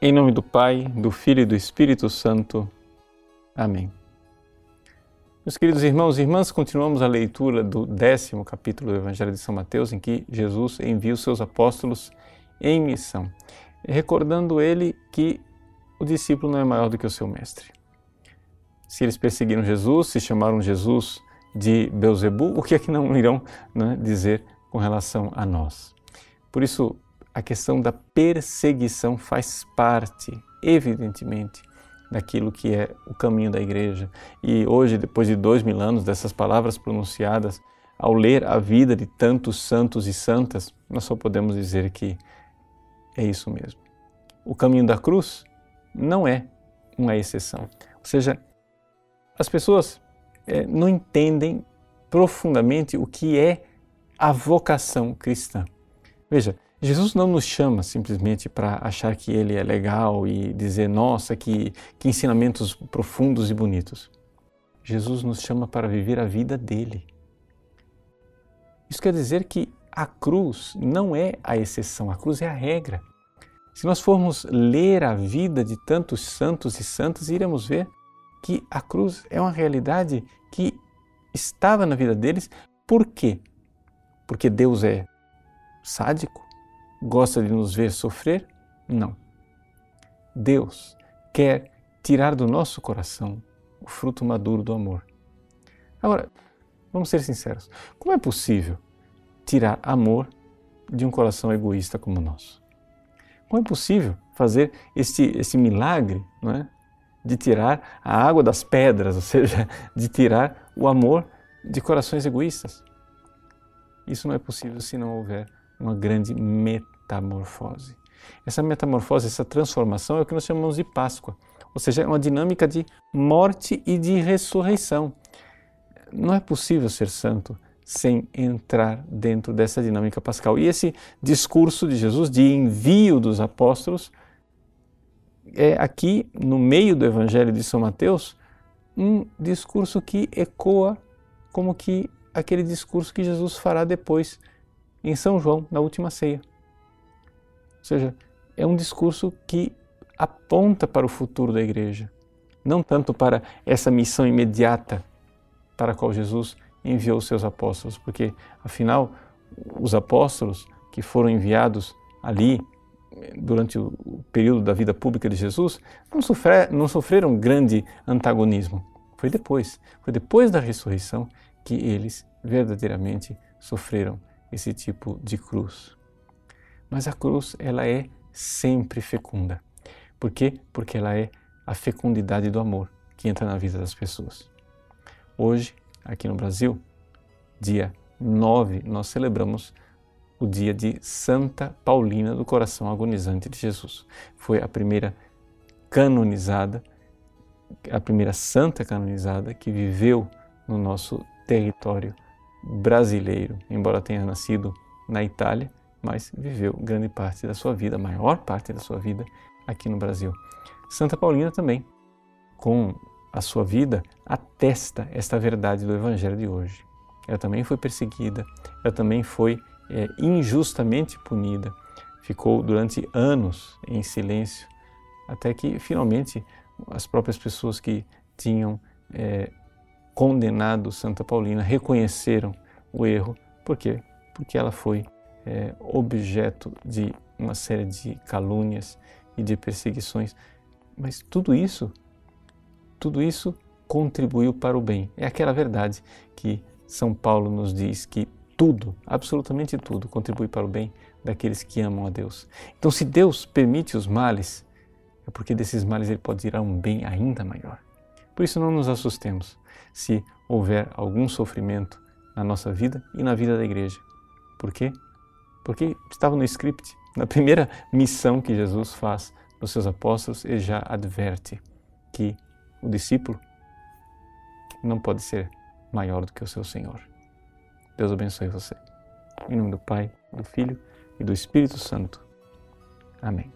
Em nome do Pai, do Filho e do Espírito Santo. Amém. Meus queridos irmãos e irmãs, continuamos a leitura do décimo capítulo do Evangelho de São Mateus, em que Jesus envia os seus apóstolos em missão, recordando ele que o discípulo não é maior do que o seu mestre. Se eles perseguiram Jesus, se chamaram Jesus de Beuzebu, o que é que não irão né, dizer com relação a nós? Por isso, a questão da perseguição faz parte, evidentemente, daquilo que é o caminho da igreja. E hoje, depois de dois mil anos dessas palavras pronunciadas, ao ler a vida de tantos santos e santas, nós só podemos dizer que é isso mesmo. O caminho da cruz não é uma exceção. Ou seja, as pessoas é, não entendem profundamente o que é a vocação cristã. Veja, Jesus não nos chama simplesmente para achar que ele é legal e dizer, nossa, que, que ensinamentos profundos e bonitos. Jesus nos chama para viver a vida dele. Isso quer dizer que a cruz não é a exceção, a cruz é a regra. Se nós formos ler a vida de tantos santos e santas, iremos ver que a cruz é uma realidade que estava na vida deles. Por quê? Porque Deus é sádico? Gosta de nos ver sofrer? Não. Deus quer tirar do nosso coração o fruto maduro do amor. Agora, vamos ser sinceros: como é possível tirar amor de um coração egoísta como o nosso? Como é possível fazer esse, esse milagre não é? de tirar a água das pedras, ou seja, de tirar o amor de corações egoístas? Isso não é possível se não houver uma grande metamorfose. Essa metamorfose, essa transformação é o que nós chamamos de Páscoa, ou seja, é uma dinâmica de morte e de ressurreição. Não é possível ser santo sem entrar dentro dessa dinâmica pascal. E esse discurso de Jesus de envio dos apóstolos é aqui no meio do Evangelho de São Mateus um discurso que ecoa como que aquele discurso que Jesus fará depois em São João, na última ceia. Ou seja, é um discurso que aponta para o futuro da igreja, não tanto para essa missão imediata para a qual Jesus enviou os seus apóstolos, porque afinal os apóstolos que foram enviados ali durante o período da vida pública de Jesus não, sofrer, não sofreram grande antagonismo. Foi depois, foi depois da ressurreição que eles verdadeiramente sofreram esse tipo de cruz. Mas a cruz, ela é sempre fecunda. Por quê? Porque ela é a fecundidade do amor que entra na vida das pessoas. Hoje, aqui no Brasil, dia 9, nós celebramos o dia de Santa Paulina do Coração Agonizante de Jesus. Foi a primeira canonizada, a primeira santa canonizada que viveu no nosso território brasileiro, embora tenha nascido na Itália, mas viveu grande parte da sua vida, a maior parte da sua vida aqui no Brasil. Santa Paulina também, com a sua vida, atesta esta verdade do Evangelho de hoje. Ela também foi perseguida, ela também foi é, injustamente punida, ficou durante anos em silêncio, até que finalmente as próprias pessoas que tinham é, condenado Santa Paulina reconheceram o erro. Por quê? Porque ela foi é, objeto de uma série de calúnias e de perseguições. Mas tudo isso, tudo isso contribuiu para o bem. É aquela verdade que São Paulo nos diz que tudo, absolutamente tudo, contribui para o bem daqueles que amam a Deus. Então, se Deus permite os males, é porque desses males ele pode tirar um bem ainda maior. Por isso, não nos assustemos se houver algum sofrimento na nossa vida e na vida da igreja. Por quê? Porque estava no script. Na primeira missão que Jesus faz nos seus apóstolos, ele já adverte que o discípulo não pode ser maior do que o seu Senhor. Deus abençoe você. Em nome do Pai, do Filho e do Espírito Santo. Amém.